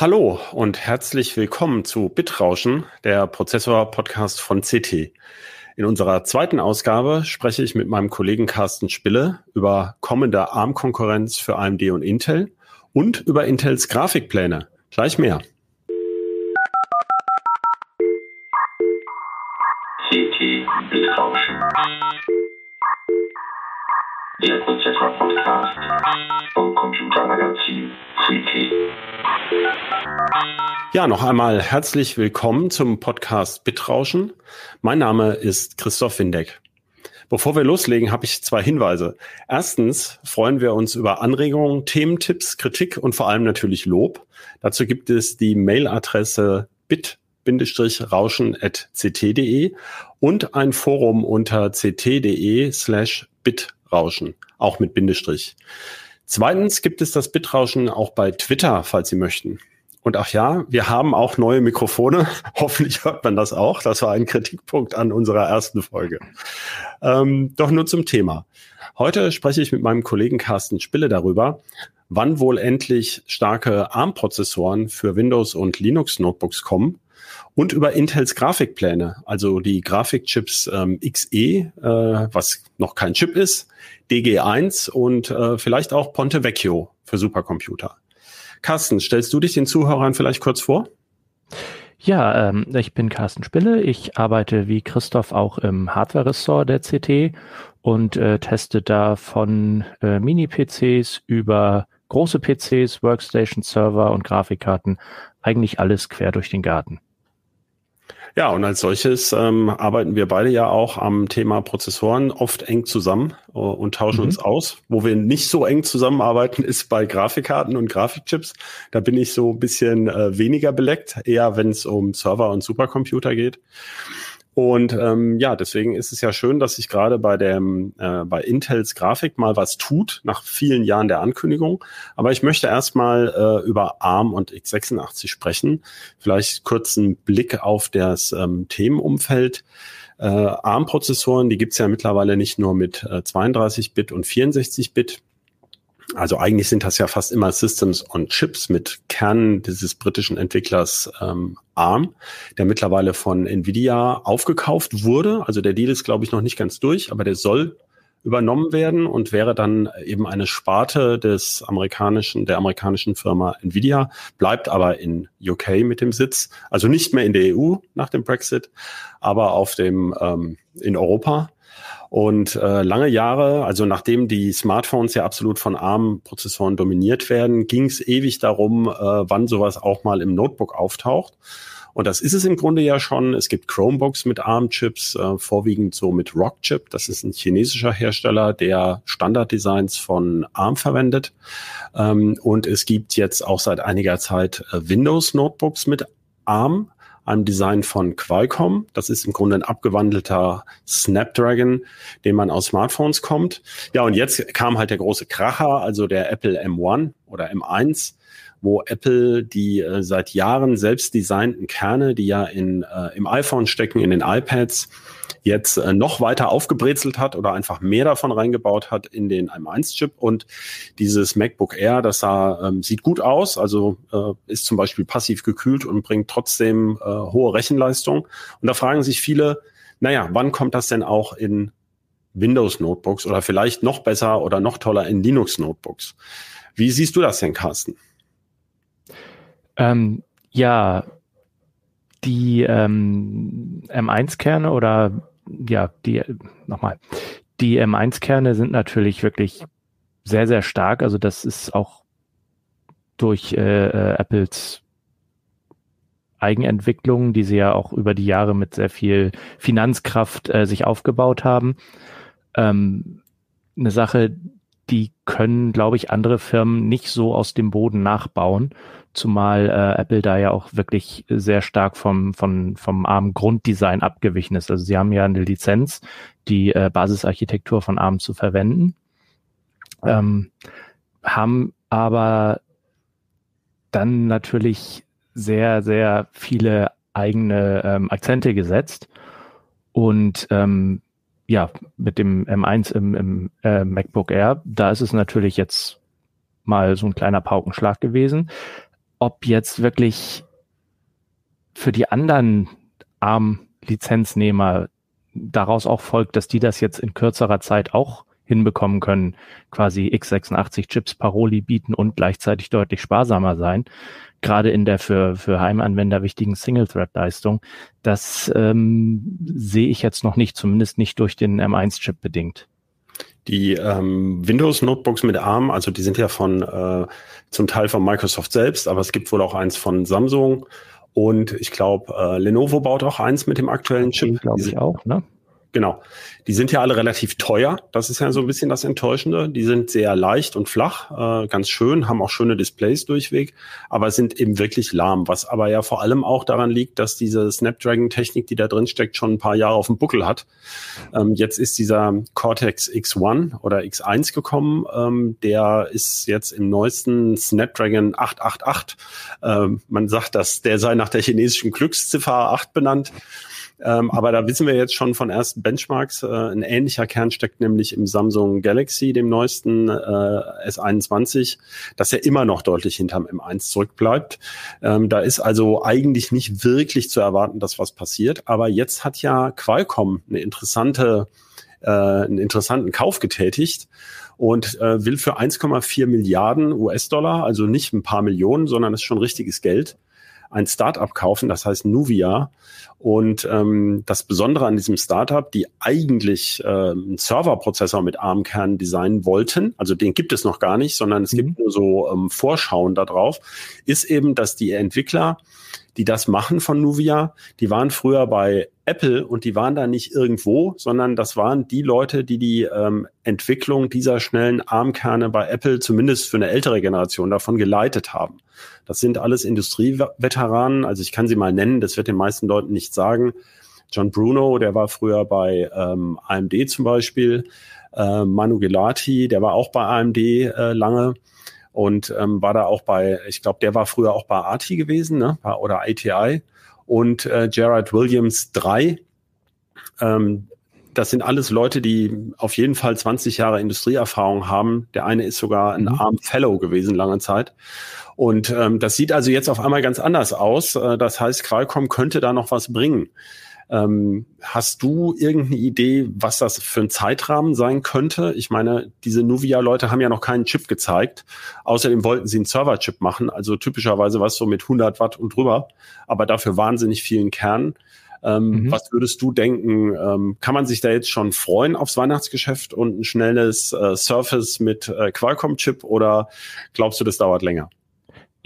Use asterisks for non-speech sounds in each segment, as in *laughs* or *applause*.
Hallo und herzlich willkommen zu Bitrauschen, der Prozessor-Podcast von CT. In unserer zweiten Ausgabe spreche ich mit meinem Kollegen Carsten Spille über kommende ARM-Konkurrenz für AMD und Intel und über Intels Grafikpläne. Gleich mehr. CT Bitrauschen. Der Prozessor-Podcast vom Computermagazin. Ja, noch einmal herzlich willkommen zum Podcast Bitrauschen. Mein Name ist Christoph Windeck. Bevor wir loslegen, habe ich zwei Hinweise. Erstens freuen wir uns über Anregungen, Thementipps, Kritik und vor allem natürlich Lob. Dazu gibt es die Mailadresse bit-rauschen.ct.de und ein Forum unter ct.de slash bitrauschen, auch mit Bindestrich. Zweitens gibt es das Bitrauschen auch bei Twitter, falls Sie möchten. Und ach ja, wir haben auch neue Mikrofone. *laughs* Hoffentlich hört man das auch. Das war ein Kritikpunkt an unserer ersten Folge. Ähm, doch nur zum Thema. Heute spreche ich mit meinem Kollegen Carsten Spille darüber, wann wohl endlich starke ARM-Prozessoren für Windows und Linux-Notebooks kommen und über Intels Grafikpläne, also die Grafikchips ähm, XE, äh, was noch kein Chip ist, DG1 und äh, vielleicht auch Ponte Vecchio für Supercomputer. Carsten, stellst du dich den Zuhörern vielleicht kurz vor? Ja, ähm, ich bin Carsten Spille. Ich arbeite wie Christoph auch im Hardware-Ressort der CT und äh, teste da von äh, Mini-PCs über große PCs, Workstation-Server und Grafikkarten eigentlich alles quer durch den Garten. Ja, und als solches ähm, arbeiten wir beide ja auch am Thema Prozessoren oft eng zusammen äh, und tauschen mhm. uns aus. Wo wir nicht so eng zusammenarbeiten, *laughs* ist bei Grafikkarten und Grafikchips. Da bin ich so ein bisschen äh, weniger beleckt, eher wenn es um Server und Supercomputer geht. Und ähm, ja, deswegen ist es ja schön, dass sich gerade bei dem äh, bei Intels Grafik mal was tut nach vielen Jahren der Ankündigung. Aber ich möchte erstmal äh, über ARM und x86 sprechen. Vielleicht kurz einen Blick auf das ähm, Themenumfeld. Äh, ARM-Prozessoren, die gibt's ja mittlerweile nicht nur mit äh, 32-Bit und 64-Bit. Also eigentlich sind das ja fast immer Systems on Chips mit Kernen dieses britischen Entwicklers ähm, ARM, der mittlerweile von Nvidia aufgekauft wurde. Also der Deal ist, glaube ich, noch nicht ganz durch, aber der soll übernommen werden und wäre dann eben eine Sparte des amerikanischen, der amerikanischen Firma Nvidia, bleibt aber in UK mit dem Sitz, also nicht mehr in der EU nach dem Brexit, aber auf dem ähm, in Europa und äh, lange Jahre, also nachdem die Smartphones ja absolut von ARM-Prozessoren dominiert werden, ging es ewig darum, äh, wann sowas auch mal im Notebook auftaucht. Und das ist es im Grunde ja schon. Es gibt Chromebooks mit ARM-Chips, äh, vorwiegend so mit Rockchip. Das ist ein chinesischer Hersteller, der Standarddesigns von ARM verwendet. Ähm, und es gibt jetzt auch seit einiger Zeit äh, Windows-Notebooks mit ARM einem Design von Qualcomm. Das ist im Grunde ein abgewandelter Snapdragon, den man aus Smartphones kommt. Ja, und jetzt kam halt der große Kracher, also der Apple M1 oder M1 wo Apple die äh, seit Jahren selbst designten Kerne, die ja in, äh, im iPhone stecken, in den iPads, jetzt äh, noch weiter aufgebrezelt hat oder einfach mehr davon reingebaut hat in den M1-Chip. Und dieses MacBook Air, das sah, ähm, sieht gut aus, also äh, ist zum Beispiel passiv gekühlt und bringt trotzdem äh, hohe Rechenleistung. Und da fragen sich viele, naja, wann kommt das denn auch in Windows-Notebooks oder vielleicht noch besser oder noch toller in Linux-Notebooks? Wie siehst du das denn, Carsten? Ähm, ja, die ähm, M1-Kerne oder ja, die, nochmal, die M1-Kerne sind natürlich wirklich sehr, sehr stark. Also das ist auch durch äh, äh, Apples Eigenentwicklung, die sie ja auch über die Jahre mit sehr viel Finanzkraft äh, sich aufgebaut haben. Ähm, eine Sache, die können, glaube ich, andere Firmen nicht so aus dem Boden nachbauen zumal äh, Apple da ja auch wirklich sehr stark vom, vom, vom ARM Grunddesign abgewichen ist. Also sie haben ja eine Lizenz, die äh, Basisarchitektur von ARM zu verwenden, ähm, haben aber dann natürlich sehr, sehr viele eigene ähm, Akzente gesetzt und ähm, ja, mit dem M1 im, im äh, MacBook Air, da ist es natürlich jetzt mal so ein kleiner Paukenschlag gewesen. Ob jetzt wirklich für die anderen ARM-Lizenznehmer daraus auch folgt, dass die das jetzt in kürzerer Zeit auch hinbekommen können, quasi x86-Chips Paroli bieten und gleichzeitig deutlich sparsamer sein, gerade in der für, für Heimanwender wichtigen Single-Thread-Leistung, das ähm, sehe ich jetzt noch nicht, zumindest nicht durch den M1-Chip bedingt. Die ähm, Windows-Notebooks mit ARM, also die sind ja von äh, zum Teil von Microsoft selbst, aber es gibt wohl auch eins von Samsung und ich glaube, äh, Lenovo baut auch eins mit dem aktuellen Chip. Glaube ich auch, ne? Genau. Die sind ja alle relativ teuer. Das ist ja so ein bisschen das Enttäuschende. Die sind sehr leicht und flach, äh, ganz schön, haben auch schöne Displays durchweg, aber sind eben wirklich lahm. Was aber ja vor allem auch daran liegt, dass diese Snapdragon-Technik, die da drin steckt, schon ein paar Jahre auf dem Buckel hat. Ähm, jetzt ist dieser Cortex X1 oder X1 gekommen. Ähm, der ist jetzt im neuesten Snapdragon 888. Ähm, man sagt, dass der sei nach der chinesischen Glücksziffer 8 benannt. Ähm, aber da wissen wir jetzt schon von ersten Benchmarks, äh, ein ähnlicher Kern steckt nämlich im Samsung Galaxy, dem neuesten äh, S21, dass er immer noch deutlich hinterm M1 zurückbleibt. Ähm, da ist also eigentlich nicht wirklich zu erwarten, dass was passiert. Aber jetzt hat ja Qualcomm eine interessante, äh, einen interessanten Kauf getätigt und äh, will für 1,4 Milliarden US-Dollar, also nicht ein paar Millionen, sondern das ist schon richtiges Geld, ein Startup kaufen, das heißt Nuvia. Und ähm, das Besondere an diesem Startup, die eigentlich äh, einen Serverprozessor mit ARM-Kern designen wollten, also den gibt es noch gar nicht, sondern es mhm. gibt nur so ähm, Vorschauen darauf, ist eben, dass die Entwickler die das machen von Nuvia, die waren früher bei Apple und die waren da nicht irgendwo, sondern das waren die Leute, die die ähm, Entwicklung dieser schnellen ARM-Kerne bei Apple zumindest für eine ältere Generation davon geleitet haben. Das sind alles Industrieveteranen, also ich kann sie mal nennen, das wird den meisten Leuten nicht sagen. John Bruno, der war früher bei ähm, AMD zum Beispiel. Äh, Manu Gelati, der war auch bei AMD äh, lange und ähm, war da auch bei, ich glaube, der war früher auch bei ATI gewesen, ne? oder ATI und äh, Gerard Williams 3. Ähm, das sind alles Leute, die auf jeden Fall 20 Jahre Industrieerfahrung haben. Der eine ist sogar ein mhm. Arm Fellow gewesen lange Zeit. Und ähm, das sieht also jetzt auf einmal ganz anders aus. Äh, das heißt, Qualcomm könnte da noch was bringen. Ähm, hast du irgendeine Idee, was das für ein Zeitrahmen sein könnte? Ich meine, diese Nuvia-Leute haben ja noch keinen Chip gezeigt. Außerdem wollten sie einen Server-Chip machen, also typischerweise was so mit 100 Watt und drüber, aber dafür wahnsinnig vielen Kernen. Ähm, mhm. Was würdest du denken? Ähm, kann man sich da jetzt schon freuen aufs Weihnachtsgeschäft und ein schnelles äh, Surface mit äh, Qualcomm-Chip oder glaubst du, das dauert länger?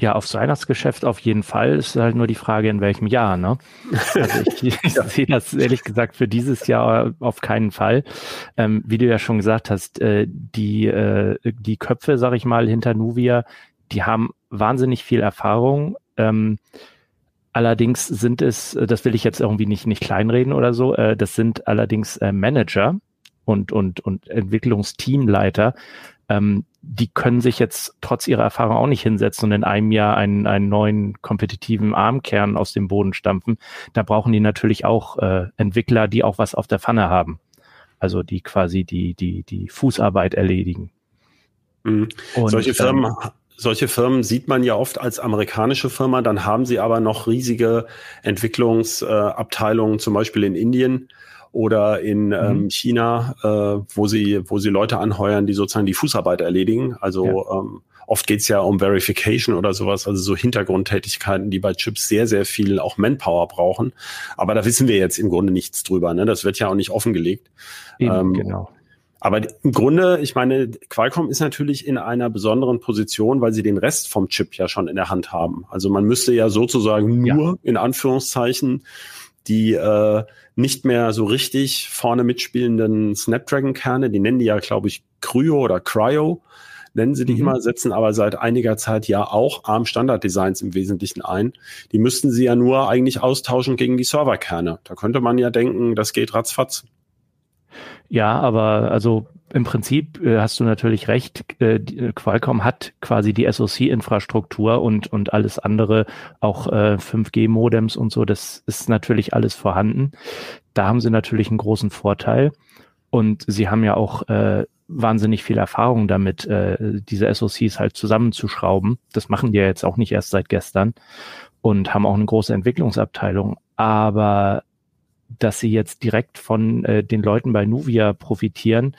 Ja, aufs Weihnachtsgeschäft auf jeden Fall. Ist halt nur die Frage, in welchem Jahr. Ne? Also ich, *laughs* ich ja. sehe das ehrlich gesagt für dieses Jahr auf keinen Fall. Ähm, wie du ja schon gesagt hast, äh, die, äh, die Köpfe, sag ich mal, hinter Nuvia, die haben wahnsinnig viel Erfahrung. Ähm, allerdings sind es, das will ich jetzt irgendwie nicht, nicht kleinreden oder so, äh, das sind allerdings äh, Manager und, und, und Entwicklungsteamleiter, ähm, die können sich jetzt trotz ihrer Erfahrung auch nicht hinsetzen und in einem Jahr einen, einen neuen kompetitiven Armkern aus dem Boden stampfen. Da brauchen die natürlich auch äh, Entwickler, die auch was auf der Pfanne haben. Also die quasi die, die, die Fußarbeit erledigen. Mhm. Und, solche Firmen, ähm, solche Firmen sieht man ja oft als amerikanische Firma, dann haben sie aber noch riesige Entwicklungsabteilungen, äh, zum Beispiel in Indien oder in mhm. ähm, China, äh, wo sie, wo sie Leute anheuern, die sozusagen die Fußarbeit erledigen. Also ja. ähm, oft geht's ja um Verification oder sowas, also so Hintergrundtätigkeiten, die bei Chips sehr, sehr viel auch Manpower brauchen. Aber da wissen wir jetzt im Grunde nichts drüber. Ne? Das wird ja auch nicht offengelegt. Eben, ähm, genau. Aber im Grunde, ich meine, Qualcomm ist natürlich in einer besonderen Position, weil sie den Rest vom Chip ja schon in der Hand haben. Also man müsste ja sozusagen nur ja. in Anführungszeichen die äh, nicht mehr so richtig vorne mitspielenden Snapdragon-Kerne, die nennen die ja, glaube ich, Cryo oder Cryo, nennen sie die mhm. immer, setzen aber seit einiger Zeit ja auch ARM-Standard-Designs im Wesentlichen ein. Die müssten sie ja nur eigentlich austauschen gegen die Serverkerne. Da könnte man ja denken, das geht ratzfatz. Ja, aber also im Prinzip äh, hast du natürlich recht. Äh, äh Qualcomm hat quasi die SoC-Infrastruktur und, und alles andere, auch äh, 5G-Modems und so, das ist natürlich alles vorhanden. Da haben sie natürlich einen großen Vorteil. Und sie haben ja auch äh, wahnsinnig viel Erfahrung damit, äh, diese SOCs halt zusammenzuschrauben. Das machen die ja jetzt auch nicht erst seit gestern und haben auch eine große Entwicklungsabteilung. Aber dass sie jetzt direkt von äh, den Leuten bei Nuvia profitieren,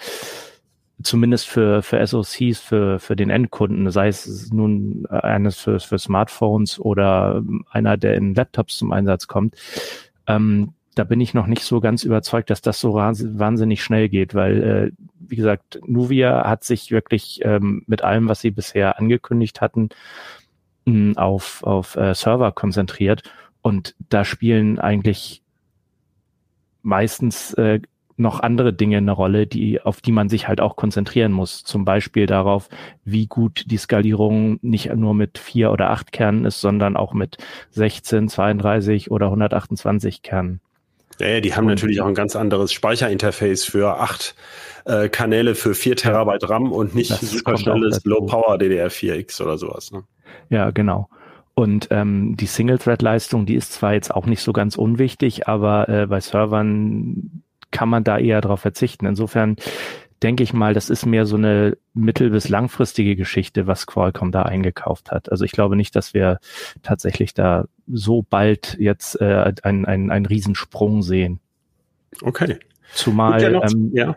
zumindest für, für SOCs, für, für den Endkunden, sei es nun eines für, für Smartphones oder einer, der in Laptops zum Einsatz kommt, ähm, da bin ich noch nicht so ganz überzeugt, dass das so wahnsinnig schnell geht, weil, äh, wie gesagt, Nuvia hat sich wirklich ähm, mit allem, was sie bisher angekündigt hatten, mh, auf, auf äh, Server konzentriert. Und da spielen eigentlich meistens äh, noch andere Dinge eine Rolle, die, auf die man sich halt auch konzentrieren muss. Zum Beispiel darauf, wie gut die Skalierung nicht nur mit vier oder acht Kernen ist, sondern auch mit 16, 32 oder 128 Kernen. Ja, ja die haben natürlich auch ein ganz anderes Speicherinterface für acht äh, Kanäle für vier Terabyte RAM und nicht super schnelles Low-Power DDR4X oder sowas. Ne? Ja, genau. Und ähm, die Single-Thread-Leistung, die ist zwar jetzt auch nicht so ganz unwichtig, aber äh, bei Servern kann man da eher darauf verzichten. Insofern denke ich mal, das ist mehr so eine mittel- bis langfristige Geschichte, was Qualcomm da eingekauft hat. Also ich glaube nicht, dass wir tatsächlich da so bald jetzt äh, einen, einen, einen Riesensprung sehen. Okay. Zumal, ja, noch, ähm, ja.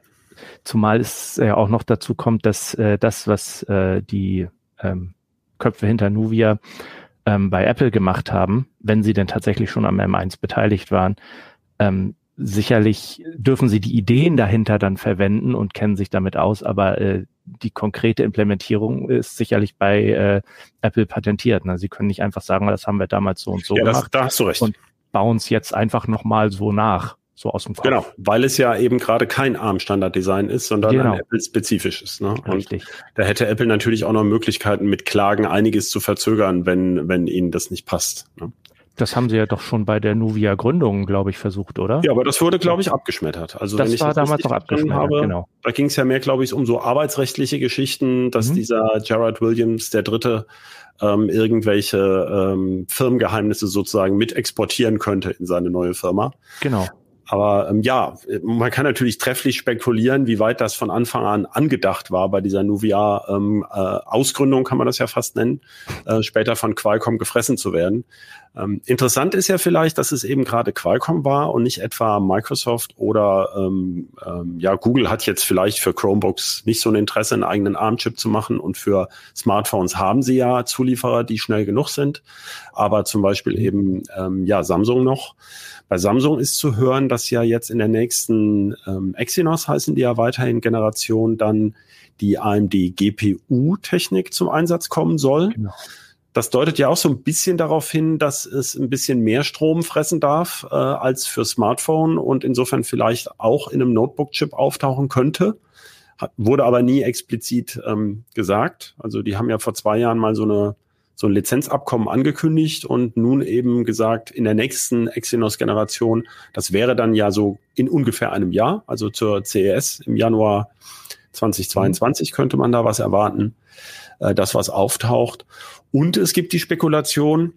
zumal es ja auch noch dazu kommt, dass äh, das, was äh, die ähm, Köpfe hinter Nuvia ähm, bei Apple gemacht haben, wenn sie denn tatsächlich schon am M1 beteiligt waren, ähm, sicherlich dürfen sie die Ideen dahinter dann verwenden und kennen sich damit aus, aber äh, die konkrete Implementierung ist sicherlich bei äh, Apple patentiert. Ne? Sie können nicht einfach sagen, das haben wir damals so und so ja, gemacht. Das, da hast du recht. Und bauen es jetzt einfach nochmal so nach, so aus dem Kopf. Genau, weil es ja eben gerade kein ARM-Standard-Design ist, sondern genau. ein Apple-spezifisches. Ne? Und Richtig. da hätte Apple natürlich auch noch Möglichkeiten, mit Klagen einiges zu verzögern, wenn, wenn ihnen das nicht passt. Ne? Das haben sie ja doch schon bei der Nuvia Gründung, glaube ich, versucht, oder? Ja, aber das wurde, glaube ich, abgeschmettert. Also das wenn ich war das damals noch abgeschmettert, habe, genau. Da ging es ja mehr, glaube ich, um so arbeitsrechtliche Geschichten, dass mhm. dieser Gerard Williams, der Dritte, ähm, irgendwelche ähm, Firmengeheimnisse sozusagen mit exportieren könnte in seine neue Firma. Genau. Aber ähm, ja, man kann natürlich trefflich spekulieren, wie weit das von Anfang an angedacht war bei dieser Nuvia ähm, äh, kann man das ja fast nennen, äh, später von Qualcomm gefressen zu werden. Ähm, interessant ist ja vielleicht, dass es eben gerade Qualcomm war und nicht etwa Microsoft oder ähm, ähm, ja, Google hat jetzt vielleicht für Chromebooks nicht so ein Interesse, einen eigenen ARM-Chip zu machen und für Smartphones haben sie ja Zulieferer, die schnell genug sind, aber zum Beispiel eben ähm, ja Samsung noch. Bei Samsung ist zu hören, dass ja jetzt in der nächsten ähm, Exynos heißen die ja weiterhin Generation dann die AMD GPU-Technik zum Einsatz kommen soll. Genau. Das deutet ja auch so ein bisschen darauf hin, dass es ein bisschen mehr Strom fressen darf äh, als für Smartphone und insofern vielleicht auch in einem Notebook-Chip auftauchen könnte. Hat, wurde aber nie explizit ähm, gesagt. Also die haben ja vor zwei Jahren mal so eine so ein Lizenzabkommen angekündigt und nun eben gesagt, in der nächsten Exynos-Generation, das wäre dann ja so in ungefähr einem Jahr, also zur CES im Januar 2022 könnte man da was erwarten, äh, das was auftaucht. Und es gibt die Spekulation,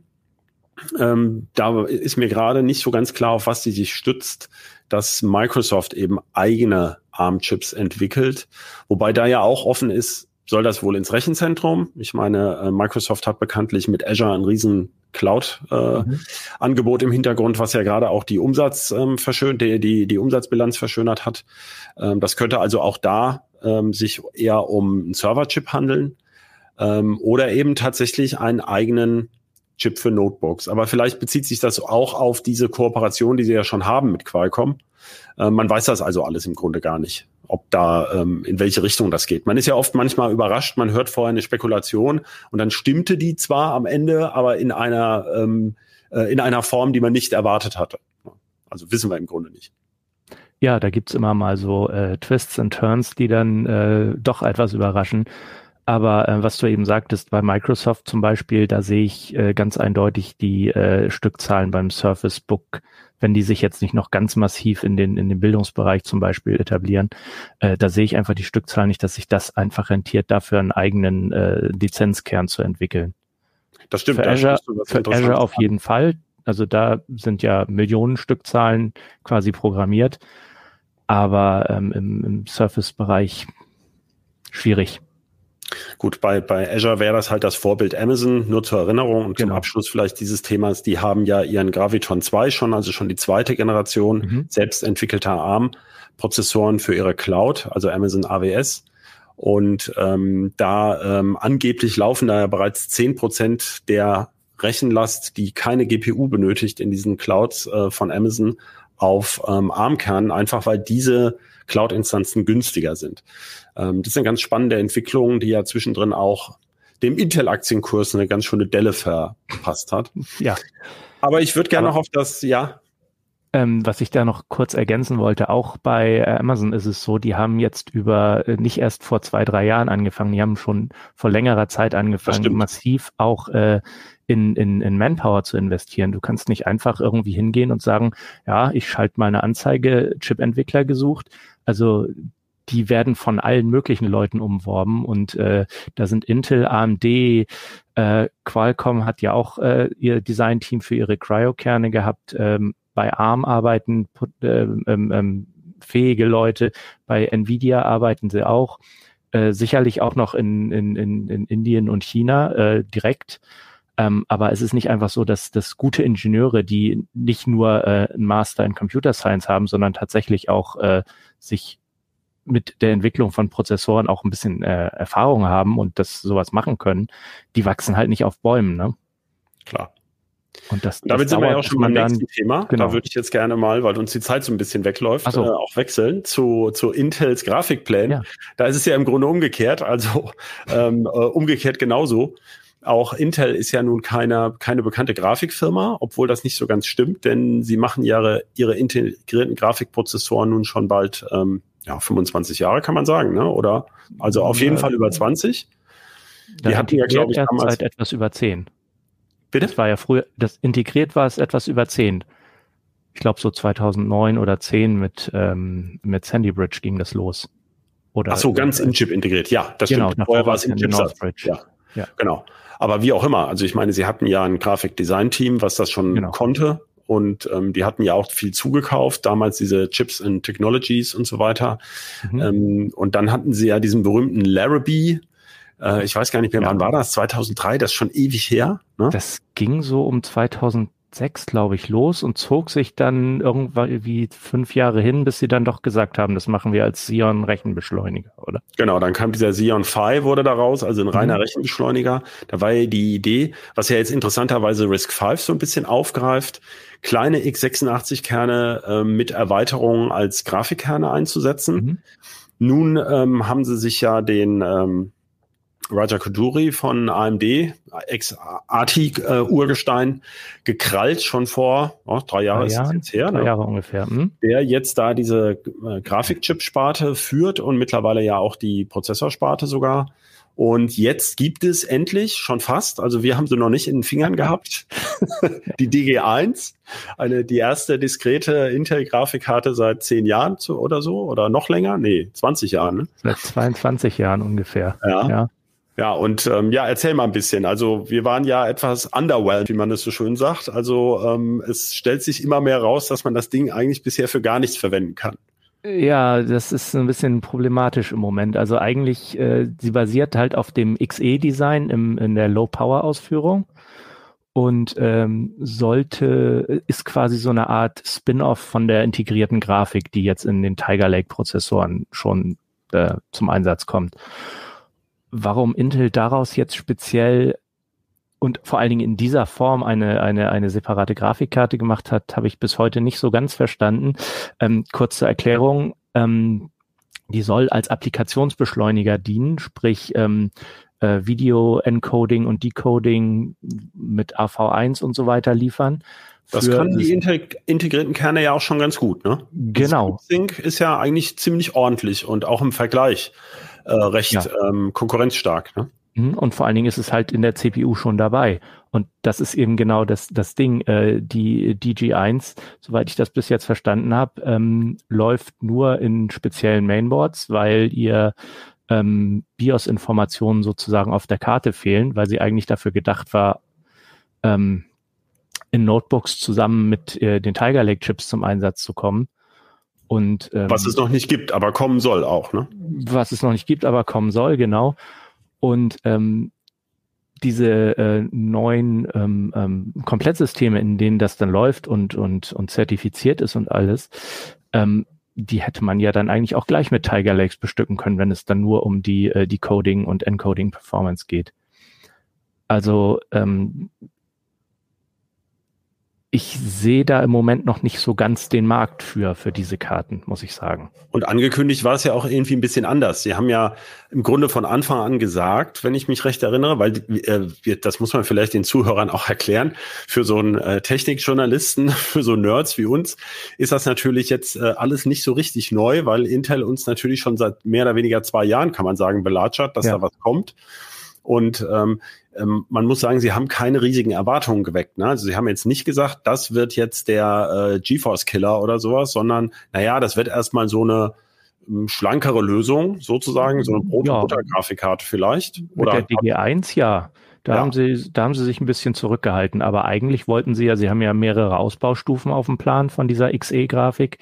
ähm, da ist mir gerade nicht so ganz klar, auf was die sich stützt, dass Microsoft eben eigene ARM-Chips entwickelt, wobei da ja auch offen ist, soll das wohl ins Rechenzentrum? Ich meine, äh, Microsoft hat bekanntlich mit Azure ein riesen Cloud-Angebot äh, mhm. im Hintergrund, was ja gerade auch die Umsatz ähm, verschönert, die, die, die Umsatzbilanz verschönert hat. Ähm, das könnte also auch da ähm, sich eher um einen Server-Chip handeln ähm, oder eben tatsächlich einen eigenen Chip für Notebooks. Aber vielleicht bezieht sich das auch auf diese Kooperation, die sie ja schon haben mit Qualcomm. Äh, man weiß das also alles im Grunde gar nicht ob da ähm, in welche Richtung das geht. Man ist ja oft manchmal überrascht, man hört vorher eine Spekulation und dann stimmte die zwar am Ende, aber in einer ähm, äh, in einer Form, die man nicht erwartet hatte. Also wissen wir im Grunde nicht. Ja, da gibt's immer mal so äh, Twists and Turns, die dann äh, doch etwas überraschen. Aber äh, was du eben sagtest, bei Microsoft zum Beispiel, da sehe ich äh, ganz eindeutig die äh, Stückzahlen beim Surface Book wenn die sich jetzt nicht noch ganz massiv in den, in den Bildungsbereich zum Beispiel etablieren, äh, da sehe ich einfach die Stückzahl nicht, dass sich das einfach rentiert, dafür einen eigenen äh, Lizenzkern zu entwickeln. Das stimmt. Für Azure, für Azure auf jeden Fall. Also da sind ja Millionen Stückzahlen quasi programmiert. Aber ähm, im, im Surface-Bereich schwierig. Gut, bei, bei Azure wäre das halt das Vorbild Amazon, nur zur Erinnerung und genau. zum Abschluss vielleicht dieses Themas, die haben ja ihren Graviton 2 schon, also schon die zweite Generation mhm. selbst entwickelter ARM-Prozessoren für ihre Cloud, also Amazon AWS. Und ähm, da ähm, angeblich laufen da ja bereits zehn Prozent der Rechenlast, die keine GPU benötigt in diesen Clouds äh, von Amazon auf ähm, ARM-Kernen, einfach weil diese Cloud-Instanzen günstiger sind. Ähm, das sind ganz spannende Entwicklungen, die ja zwischendrin auch dem Intel-Aktienkurs eine ganz schöne Delle verpasst hat. Ja. Aber ich würde gerne noch auf das, ja. Ähm, was ich da noch kurz ergänzen wollte, auch bei äh, Amazon ist es so, die haben jetzt über äh, nicht erst vor zwei, drei Jahren angefangen, die haben schon vor längerer Zeit angefangen, massiv auch äh, in, in, in Manpower zu investieren. Du kannst nicht einfach irgendwie hingehen und sagen, ja, ich schalte mal eine Anzeige, Chip-Entwickler gesucht. Also die werden von allen möglichen Leuten umworben und äh, da sind Intel, AMD, äh, Qualcomm hat ja auch äh, ihr Design-Team für ihre Cryo-Kerne gehabt. Ähm, bei ARM arbeiten äh, ähm, fähige Leute, bei Nvidia arbeiten sie auch. Äh, sicherlich auch noch in, in, in, in Indien und China äh, direkt. Ähm, aber es ist nicht einfach so, dass, dass gute Ingenieure, die nicht nur äh, einen Master in Computer Science haben, sondern tatsächlich auch äh, sich mit der Entwicklung von Prozessoren auch ein bisschen äh, Erfahrung haben und das sowas machen können, die wachsen halt nicht auf Bäumen, ne? Klar. Und das, Damit das sind wir ja auch schon beim nächsten Thema. Genau. Da würde ich jetzt gerne mal, weil uns die Zeit so ein bisschen wegläuft, so. äh, auch wechseln zu, zu Intels Grafikplänen. Ja. Da ist es ja im Grunde umgekehrt, also *laughs* ähm, äh, umgekehrt genauso. Auch Intel ist ja nun keine, keine bekannte Grafikfirma, obwohl das nicht so ganz stimmt, denn sie machen ihre, ihre integrierten Grafikprozessoren nun schon bald ähm, ja, 25 Jahre, kann man sagen, ne? oder? Also auf jeden ja. Fall über 20. Die hatten ja, glaube ich, damals seit etwas über 10. Bitte? Das war ja früher, das integriert war es etwas über 10. Ich glaube so 2009 oder 10 mit, ähm, mit Sandy Bridge ging das los. Oder, Ach so, ganz in Chip integriert. Ja, das genau, stimmt. Vorher war es in Chip. Ja. ja, genau. Aber wie auch immer, also ich meine, sie hatten ja ein Grafikdesign-Team, was das schon genau. konnte. Und ähm, die hatten ja auch viel zugekauft, damals diese Chips and Technologies und so weiter. Mhm. Ähm, und dann hatten sie ja diesen berühmten Larrabee, äh, ich weiß gar nicht mehr, ja. wann war das? 2003, das ist schon ewig her. Ne? Das ging so um 2000 sechs, glaube ich, los und zog sich dann irgendwann wie fünf Jahre hin, bis sie dann doch gesagt haben, das machen wir als Xeon Rechenbeschleuniger, oder? Genau, dann kam dieser Xeon Phi wurde daraus, also ein reiner mhm. Rechenbeschleuniger. Da war ja die Idee, was ja jetzt interessanterweise Risk 5 so ein bisschen aufgreift, kleine x86-Kerne äh, mit Erweiterungen als Grafikkerne einzusetzen. Mhm. Nun ähm, haben sie sich ja den ähm, Raja Koduri von AMD, Ex-ATI-Urgestein, äh, gekrallt schon vor oh, drei Jahren ist Jahren, jetzt her. Drei ne? Jahre ungefähr. Hm? Der jetzt da diese äh, Grafikchip-Sparte führt und mittlerweile ja auch die Prozessorsparte sogar. Und jetzt gibt es endlich schon fast, also wir haben sie noch nicht in den Fingern gehabt, *laughs* die DG1, eine, die erste diskrete Intel-Grafikkarte seit zehn Jahren zu, oder so, oder noch länger? Nee, 20 Jahren. Ne? Seit 22 Jahren ungefähr. Ja. ja. Ja, und ähm, ja, erzähl mal ein bisschen. Also wir waren ja etwas underwhelmed, wie man das so schön sagt. Also ähm, es stellt sich immer mehr raus, dass man das Ding eigentlich bisher für gar nichts verwenden kann. Ja, das ist ein bisschen problematisch im Moment. Also eigentlich, äh, sie basiert halt auf dem XE-Design in der Low-Power-Ausführung und ähm, sollte, ist quasi so eine Art Spin-off von der integrierten Grafik, die jetzt in den Tiger Lake-Prozessoren schon äh, zum Einsatz kommt warum Intel daraus jetzt speziell und vor allen Dingen in dieser Form eine, eine, eine separate Grafikkarte gemacht hat, habe ich bis heute nicht so ganz verstanden. Ähm, kurze Erklärung. Ähm, die soll als Applikationsbeschleuniger dienen, sprich ähm, äh, Video-Encoding und Decoding mit AV1 und so weiter liefern. Das können die integrierten Kerne ja auch schon ganz gut, ne? Genau. Sync ist ja eigentlich ziemlich ordentlich und auch im Vergleich äh, recht ja. ähm, konkurrenzstark. Ne? Mhm, und vor allen Dingen ist es halt in der CPU schon dabei. Und das ist eben genau das, das Ding. Äh, die DG1, soweit ich das bis jetzt verstanden habe, ähm, läuft nur in speziellen Mainboards, weil ihr ähm, BIOS-Informationen sozusagen auf der Karte fehlen, weil sie eigentlich dafür gedacht war, ähm, in Notebooks zusammen mit äh, den Tiger Lake Chips zum Einsatz zu kommen. Und, ähm, was es noch nicht gibt, aber kommen soll auch, ne? Was es noch nicht gibt, aber kommen soll, genau. Und ähm, diese äh, neuen ähm, ähm, Komplettsysteme, in denen das dann läuft und, und, und zertifiziert ist und alles, ähm, die hätte man ja dann eigentlich auch gleich mit Tiger Lakes bestücken können, wenn es dann nur um die äh, Decoding und Encoding Performance geht. Also ähm, ich sehe da im Moment noch nicht so ganz den Markt für, für diese Karten, muss ich sagen. Und angekündigt war es ja auch irgendwie ein bisschen anders. Sie haben ja im Grunde von Anfang an gesagt, wenn ich mich recht erinnere, weil äh, das muss man vielleicht den Zuhörern auch erklären, für so einen äh, Technikjournalisten, *laughs* für so Nerds wie uns, ist das natürlich jetzt äh, alles nicht so richtig neu, weil Intel uns natürlich schon seit mehr oder weniger zwei Jahren, kann man sagen, belatschert, dass ja. da was kommt. Und ähm, ähm, man muss sagen, sie haben keine riesigen Erwartungen geweckt. Ne? Also sie haben jetzt nicht gesagt, das wird jetzt der äh, GeForce-Killer oder sowas, sondern naja, das wird erstmal so eine ähm, schlankere Lösung sozusagen, so eine Brot- ja. und Butter-Grafikkarte vielleicht. Mit oder der DG1, ja. Da ja. haben sie, da haben sie sich ein bisschen zurückgehalten. Aber eigentlich wollten sie ja, sie haben ja mehrere Ausbaustufen auf dem Plan von dieser XE-Grafik.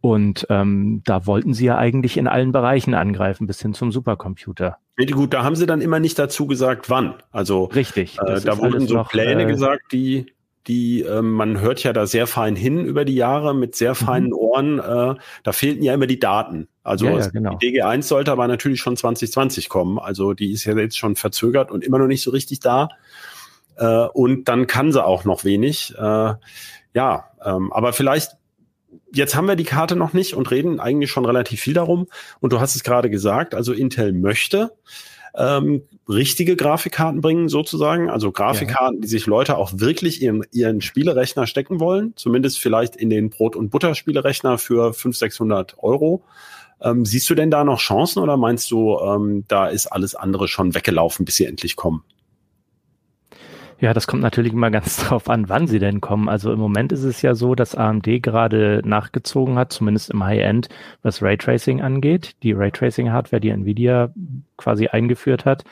Und ähm, da wollten sie ja eigentlich in allen Bereichen angreifen, bis hin zum Supercomputer. Gut, da haben sie dann immer nicht dazu gesagt, wann. Also richtig. Äh, da wurden so noch, Pläne äh, gesagt, die, die äh, man hört ja da sehr fein hin über die Jahre mit sehr mhm. feinen mhm. Ohren. Äh, da fehlten ja immer die Daten. Also ja, ja, genau. die DG1 sollte aber natürlich schon 2020 kommen. Also die ist ja jetzt schon verzögert und immer noch nicht so richtig da. Äh, und dann kann sie auch noch wenig. Äh, ja, ähm, aber vielleicht jetzt haben wir die Karte noch nicht und reden eigentlich schon relativ viel darum. Und du hast es gerade gesagt, also Intel möchte ähm, richtige Grafikkarten bringen, sozusagen. Also Grafikkarten, ja. die sich Leute auch wirklich in ihren Spielerechner stecken wollen. Zumindest vielleicht in den Brot- und Butter-Spielerechner für 500, 600 Euro. Ähm, siehst du denn da noch Chancen oder meinst du, ähm, da ist alles andere schon weggelaufen, bis sie endlich kommen? Ja, das kommt natürlich immer ganz *laughs* drauf an, wann sie denn kommen. Also im Moment ist es ja so, dass AMD gerade nachgezogen hat, zumindest im High-End, was Raytracing angeht. Die Raytracing-Hardware, die Nvidia quasi eingeführt hat,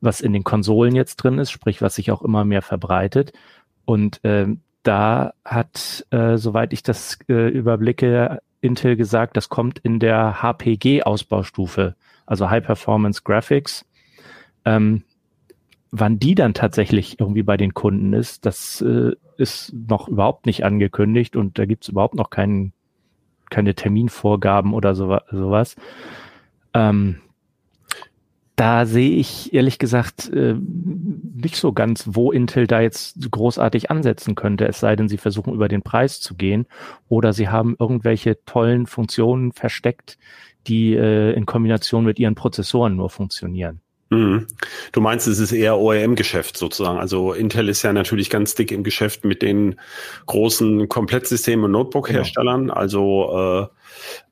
was in den Konsolen jetzt drin ist, sprich, was sich auch immer mehr verbreitet. Und äh, da hat, äh, soweit ich das äh, überblicke, Intel gesagt, das kommt in der HPG-Ausbaustufe, also High Performance Graphics. Ähm, Wann die dann tatsächlich irgendwie bei den Kunden ist, das äh, ist noch überhaupt nicht angekündigt und da gibt es überhaupt noch keinen, keine Terminvorgaben oder so, sowas. Ähm, da sehe ich ehrlich gesagt äh, nicht so ganz, wo Intel da jetzt großartig ansetzen könnte, es sei denn, sie versuchen über den Preis zu gehen oder sie haben irgendwelche tollen Funktionen versteckt, die äh, in Kombination mit ihren Prozessoren nur funktionieren. Mhm. Du meinst, es ist eher OEM-Geschäft sozusagen. Also Intel ist ja natürlich ganz dick im Geschäft mit den großen Komplettsystemen und Notebook-Herstellern. Genau. Also äh,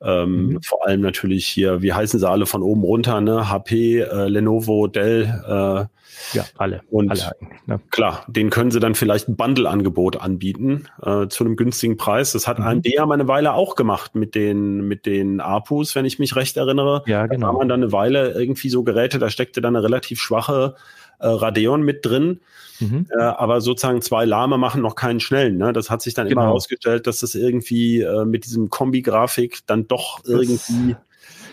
ähm, mhm. vor allem natürlich hier, wie heißen sie alle von oben runter, ne? HP, äh, Lenovo, Dell, äh, ja, alle. Und alle ne? klar, den können sie dann vielleicht ein Bundle-Angebot anbieten äh, zu einem günstigen Preis. Das hat mhm. AMD ja mal eine Weile auch gemacht mit den, mit den APUs, wenn ich mich recht erinnere. Ja, genau. Da war man dann eine Weile irgendwie so Geräte, da steckte dann eine relativ schwache äh, Radeon mit drin. Mhm. Äh, aber sozusagen zwei lahme machen noch keinen schnellen. Ne? Das hat sich dann genau. immer herausgestellt, dass das irgendwie äh, mit diesem Kombi-Grafik dann doch irgendwie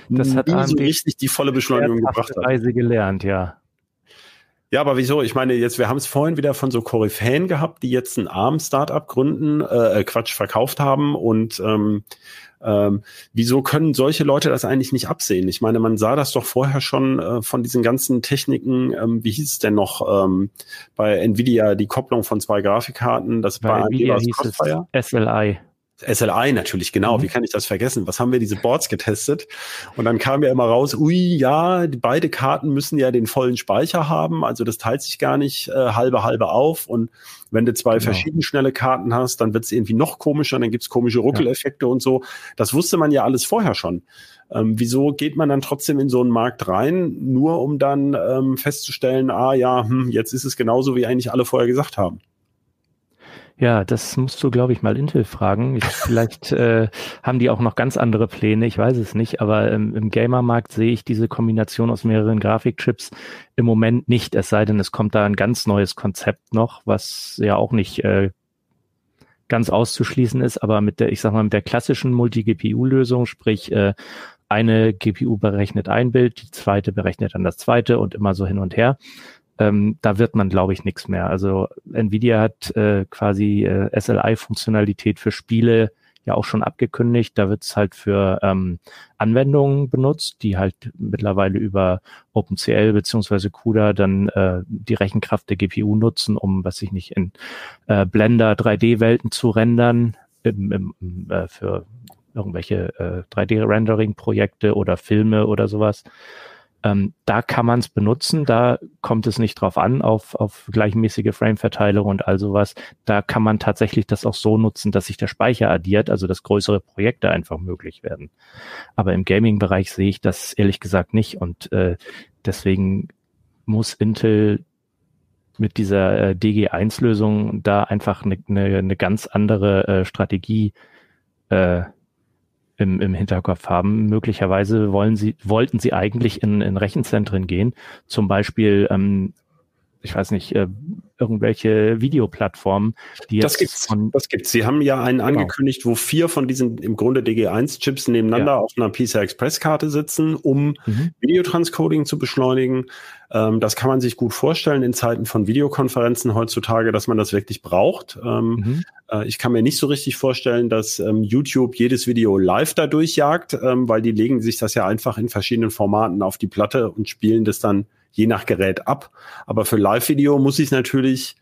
das, das hat nie so richtig die volle Beschleunigung gebracht hat. Reise gelernt, ja. Ja, aber wieso? Ich meine, jetzt, wir haben es vorhin wieder von so Koryphäen gehabt, die jetzt ein ARM-Startup gründen, äh, äh, Quatsch, verkauft haben und ähm, ähm, wieso können solche Leute das eigentlich nicht absehen? Ich meine, man sah das doch vorher schon äh, von diesen ganzen Techniken, ähm, wie hieß es denn noch ähm, bei Nvidia, die Kopplung von zwei Grafikkarten, das bei war Nvidia hieß Crossfire? es SLI. SLI natürlich, genau. Mhm. Wie kann ich das vergessen? Was haben wir diese Boards getestet? Und dann kam ja immer raus, ui, ja, die, beide Karten müssen ja den vollen Speicher haben. Also das teilt sich gar nicht äh, halbe halbe auf. Und wenn du zwei genau. verschieden schnelle Karten hast, dann wird es irgendwie noch komischer, dann gibt's komische Ruckeleffekte ja. und so. Das wusste man ja alles vorher schon. Ähm, wieso geht man dann trotzdem in so einen Markt rein, nur um dann ähm, festzustellen, ah ja, hm, jetzt ist es genauso, wie eigentlich alle vorher gesagt haben? Ja, das musst du, glaube ich, mal Intel fragen. Ich, *laughs* vielleicht äh, haben die auch noch ganz andere Pläne, ich weiß es nicht, aber ähm, im Gamermarkt sehe ich diese Kombination aus mehreren Grafikchips im Moment nicht, es sei denn, es kommt da ein ganz neues Konzept noch, was ja auch nicht äh, ganz auszuschließen ist, aber mit der, ich sag mal, mit der klassischen Multi-GPU-Lösung, sprich äh, eine GPU berechnet ein Bild, die zweite berechnet dann das zweite und immer so hin und her. Ähm, da wird man, glaube ich, nichts mehr. Also Nvidia hat äh, quasi äh, SLI-Funktionalität für Spiele ja auch schon abgekündigt. Da wird es halt für ähm, Anwendungen benutzt, die halt mittlerweile über OpenCL beziehungsweise CUDA dann äh, die Rechenkraft der GPU nutzen, um, was ich nicht, in äh, Blender 3D-Welten zu rendern, im, im, äh, für irgendwelche äh, 3D-Rendering-Projekte oder Filme oder sowas. Ähm, da kann man es benutzen, da kommt es nicht drauf an, auf, auf gleichmäßige Frame-Verteilung und all sowas. Da kann man tatsächlich das auch so nutzen, dass sich der Speicher addiert, also dass größere Projekte einfach möglich werden. Aber im Gaming-Bereich sehe ich das ehrlich gesagt nicht und äh, deswegen muss Intel mit dieser äh, DG1-Lösung da einfach eine ne, ne ganz andere äh, Strategie äh, im, im Hinterkopf haben. Möglicherweise wollen sie, wollten sie eigentlich in, in Rechenzentren gehen, zum Beispiel ähm, ich weiß nicht, äh, irgendwelche Videoplattformen, die jetzt das gibt's, von das gibt's. Sie haben ja einen genau. angekündigt, wo vier von diesen im Grunde DG1-Chips nebeneinander ja. auf einer PCI Express-Karte sitzen, um mhm. Videotranscoding zu beschleunigen. Ähm, das kann man sich gut vorstellen in Zeiten von Videokonferenzen heutzutage, dass man das wirklich braucht. Ähm, mhm. äh, ich kann mir nicht so richtig vorstellen, dass ähm, YouTube jedes Video live dadurch jagt, ähm, weil die legen sich das ja einfach in verschiedenen Formaten auf die Platte und spielen das dann je nach Gerät ab. Aber für Live-Video muss ich natürlich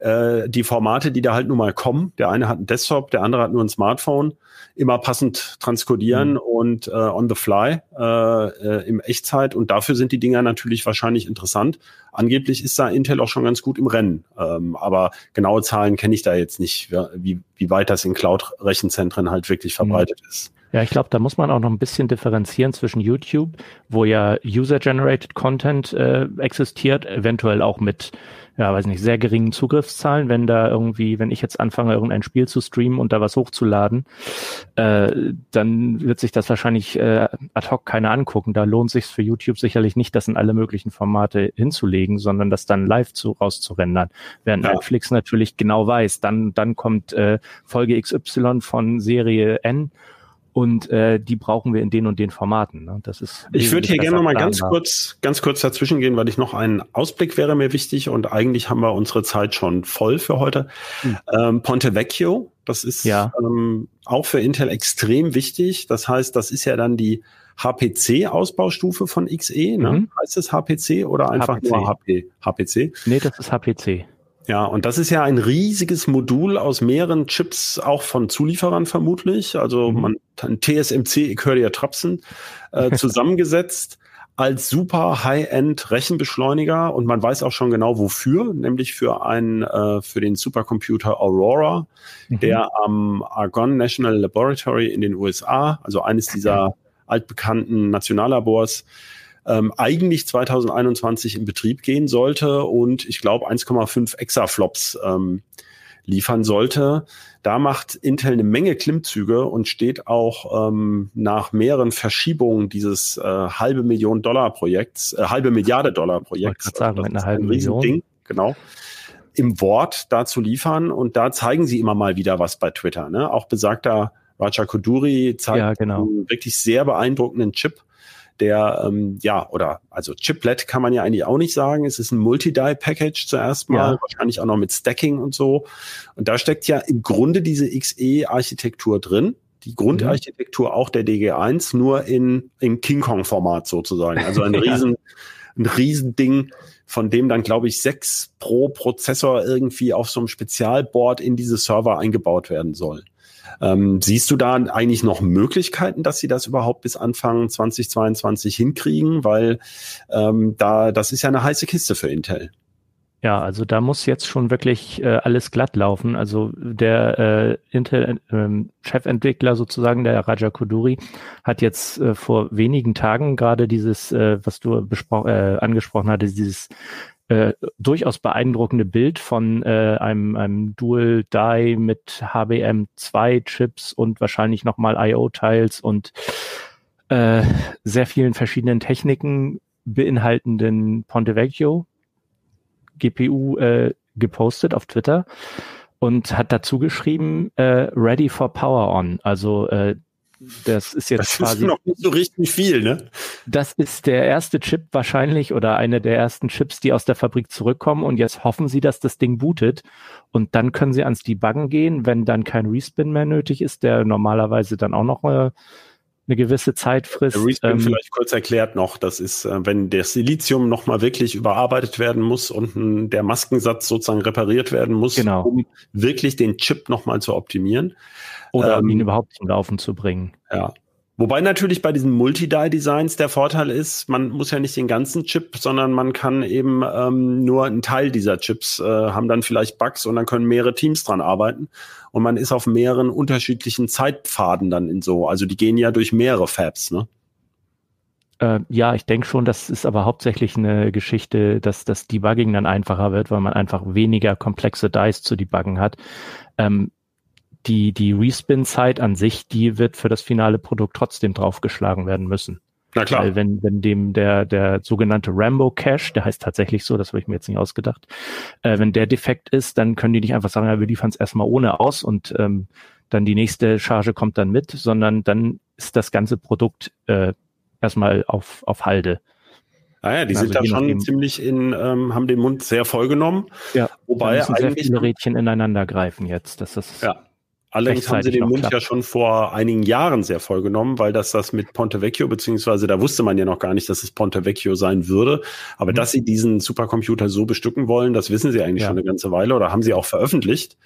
äh, die Formate, die da halt nun mal kommen, der eine hat einen Desktop, der andere hat nur ein Smartphone, immer passend transkodieren mhm. und äh, on the fly äh, äh, im Echtzeit. Und dafür sind die Dinger natürlich wahrscheinlich interessant. Angeblich ist da Intel auch schon ganz gut im Rennen. Ähm, aber genaue Zahlen kenne ich da jetzt nicht, wie, wie weit das in Cloud-Rechenzentren halt wirklich verbreitet mhm. ist. Ja, ich glaube, da muss man auch noch ein bisschen differenzieren zwischen YouTube, wo ja User-Generated Content äh, existiert, eventuell auch mit, ja, weiß nicht, sehr geringen Zugriffszahlen, wenn da irgendwie, wenn ich jetzt anfange, irgendein Spiel zu streamen und da was hochzuladen, äh, dann wird sich das wahrscheinlich äh, ad hoc keiner angucken. Da lohnt sich für YouTube sicherlich nicht, das in alle möglichen Formate hinzulegen, sondern das dann live zu, rauszurendern. Während ja. Netflix natürlich genau weiß, dann, dann kommt äh, Folge XY von Serie N und äh, die brauchen wir in den und den Formaten. Ne? Das ist ich würde hier gerne mal ganz kurz, ganz kurz dazwischen gehen, weil ich noch einen Ausblick wäre mir wichtig und eigentlich haben wir unsere Zeit schon voll für heute. Hm. Ähm, Ponte Vecchio, das ist ja. ähm, auch für Intel extrem wichtig. Das heißt, das ist ja dann die HPC-Ausbaustufe von XE. Ne? Mhm. Heißt es HPC oder einfach HPC. nur HP, HPC? Nee, das ist HPC. Ja, und das ist ja ein riesiges Modul aus mehreren Chips, auch von Zulieferern vermutlich. Also mhm. man ein TSMC, ich höre ja Trapsen, äh, *laughs* zusammengesetzt als super High-End Rechenbeschleuniger und man weiß auch schon genau wofür, nämlich für einen äh, für den Supercomputer Aurora, mhm. der am Argonne National Laboratory in den USA, also eines dieser altbekannten Nationallabors, ähm, eigentlich 2021 in Betrieb gehen sollte und ich glaube 1,5 Exaflops ähm, liefern sollte. Da macht Intel eine Menge Klimmzüge und steht auch ähm, nach mehreren Verschiebungen dieses äh, halbe Million Dollar Projekts, äh, halbe Milliarde Dollar Projekts. Ich sagen, mit einer halben Million. Ding, genau im Wort da zu liefern und da zeigen sie immer mal wieder was bei Twitter. Ne? Auch besagter Raja Koduri zeigt ja, genau. einen wirklich sehr beeindruckenden Chip der, ähm, ja, oder also Chiplet kann man ja eigentlich auch nicht sagen. Es ist ein Multi-Die-Package zuerst mal, ja. wahrscheinlich auch noch mit Stacking und so. Und da steckt ja im Grunde diese XE-Architektur drin. Die Grundarchitektur auch der DG1, nur in, im King Kong-Format sozusagen. Also ein *laughs* riesen, ein riesen Ding, von dem dann, glaube ich, sechs pro Prozessor irgendwie auf so einem Spezialboard in diese Server eingebaut werden soll. Ähm, siehst du da eigentlich noch Möglichkeiten, dass sie das überhaupt bis Anfang 2022 hinkriegen? Weil ähm, da, das ist ja eine heiße Kiste für Intel. Ja, also da muss jetzt schon wirklich äh, alles glatt laufen. Also der äh, Intel-Chefentwickler ähm, sozusagen, der Raja Koduri, hat jetzt äh, vor wenigen Tagen gerade dieses, äh, was du äh, angesprochen hattest, dieses äh, durchaus beeindruckende Bild von äh, einem, einem Dual Die mit HBM2 Chips und wahrscheinlich nochmal IO-Tiles und äh, sehr vielen verschiedenen Techniken beinhaltenden Ponte Vecchio GPU äh, gepostet auf Twitter. und hat dazu geschrieben, äh, ready for power on. Also äh, das ist jetzt das quasi. Ist noch nicht so richtig viel, ne? Das ist der erste Chip wahrscheinlich oder eine der ersten Chips, die aus der Fabrik zurückkommen und jetzt hoffen sie, dass das Ding bootet und dann können sie ans Debuggen gehen, wenn dann kein Respin mehr nötig ist, der normalerweise dann auch noch äh, eine gewisse Zeit frisst. Der Respin ähm, vielleicht kurz erklärt noch, das ist, äh, wenn der Silizium nochmal wirklich überarbeitet werden muss und der Maskensatz sozusagen repariert werden muss, genau. um wirklich den Chip nochmal zu optimieren. Oder ähm, ihn überhaupt zum Laufen zu bringen. Ja. Wobei natürlich bei diesen Multi-Die-Designs der Vorteil ist, man muss ja nicht den ganzen Chip, sondern man kann eben ähm, nur einen Teil dieser Chips äh, haben dann vielleicht Bugs und dann können mehrere Teams dran arbeiten und man ist auf mehreren unterschiedlichen Zeitpfaden dann in so. Also die gehen ja durch mehrere Fabs, ne? Äh, ja, ich denke schon, das ist aber hauptsächlich eine Geschichte, dass das Debugging dann einfacher wird, weil man einfach weniger komplexe Dice zu debuggen hat. Ähm, die, die Respin-Zeit an sich, die wird für das finale Produkt trotzdem draufgeschlagen werden müssen. Na klar. Weil wenn, wenn dem der, der sogenannte Rambo Cache, der heißt tatsächlich so, das habe ich mir jetzt nicht ausgedacht, äh, wenn der defekt ist, dann können die nicht einfach sagen, ja, wir liefern es erstmal ohne aus und ähm, dann die nächste Charge kommt dann mit, sondern dann ist das ganze Produkt äh, erstmal auf, auf Halde. Ah ja, die also sind da schon ziemlich in, ähm, haben den Mund sehr voll genommen. Ja, wobei eigentlich sehr viele Rädchen ineinander greifen jetzt. Das ist ja. Allerdings haben sie den Mund klappt. ja schon vor einigen Jahren sehr voll genommen, weil das das mit Ponte Vecchio, beziehungsweise da wusste man ja noch gar nicht, dass es Ponte Vecchio sein würde. Aber mhm. dass sie diesen Supercomputer so bestücken wollen, das wissen sie eigentlich ja. schon eine ganze Weile oder haben sie auch veröffentlicht.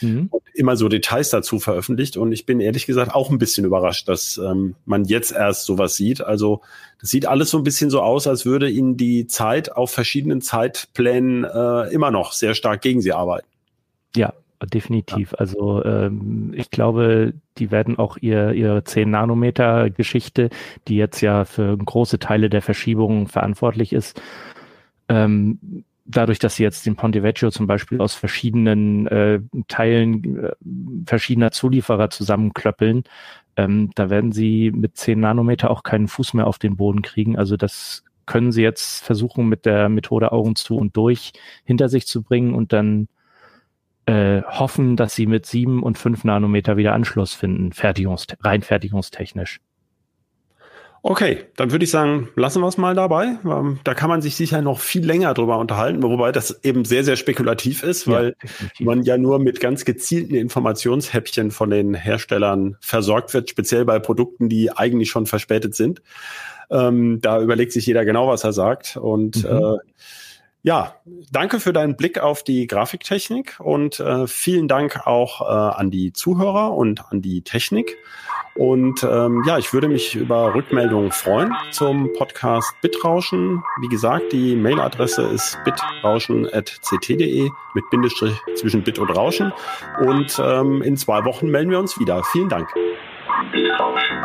Mhm. Und immer so Details dazu veröffentlicht. Und ich bin ehrlich gesagt auch ein bisschen überrascht, dass ähm, man jetzt erst sowas sieht. Also das sieht alles so ein bisschen so aus, als würde ihnen die Zeit auf verschiedenen Zeitplänen äh, immer noch sehr stark gegen sie arbeiten. Ja, definitiv. Ja. Also ähm, ich glaube, die werden auch ihr, ihre 10 Nanometer Geschichte, die jetzt ja für große Teile der Verschiebung verantwortlich ist, ähm, dadurch, dass sie jetzt den Ponte Vecchio zum Beispiel aus verschiedenen äh, Teilen äh, verschiedener Zulieferer zusammenklöppeln, ähm, da werden sie mit 10 Nanometer auch keinen Fuß mehr auf den Boden kriegen. Also das können sie jetzt versuchen mit der Methode Augen zu und durch hinter sich zu bringen und dann äh, hoffen, dass sie mit sieben und fünf Nanometer wieder Anschluss finden, fertigungs rein fertigungstechnisch. Okay, dann würde ich sagen, lassen wir es mal dabei. Ähm, da kann man sich sicher noch viel länger drüber unterhalten, wobei das eben sehr, sehr spekulativ ist, weil ja, man ja nur mit ganz gezielten Informationshäppchen von den Herstellern versorgt wird, speziell bei Produkten, die eigentlich schon verspätet sind. Ähm, da überlegt sich jeder genau, was er sagt. Und mhm. äh, ja, danke für deinen Blick auf die Grafiktechnik und äh, vielen Dank auch äh, an die Zuhörer und an die Technik. Und ähm, ja, ich würde mich über Rückmeldungen freuen zum Podcast Bitrauschen. Wie gesagt, die Mailadresse ist bitrauschen.ct.de mit Bindestrich zwischen Bit und Rauschen. Und ähm, in zwei Wochen melden wir uns wieder. Vielen Dank. Bitrauschen.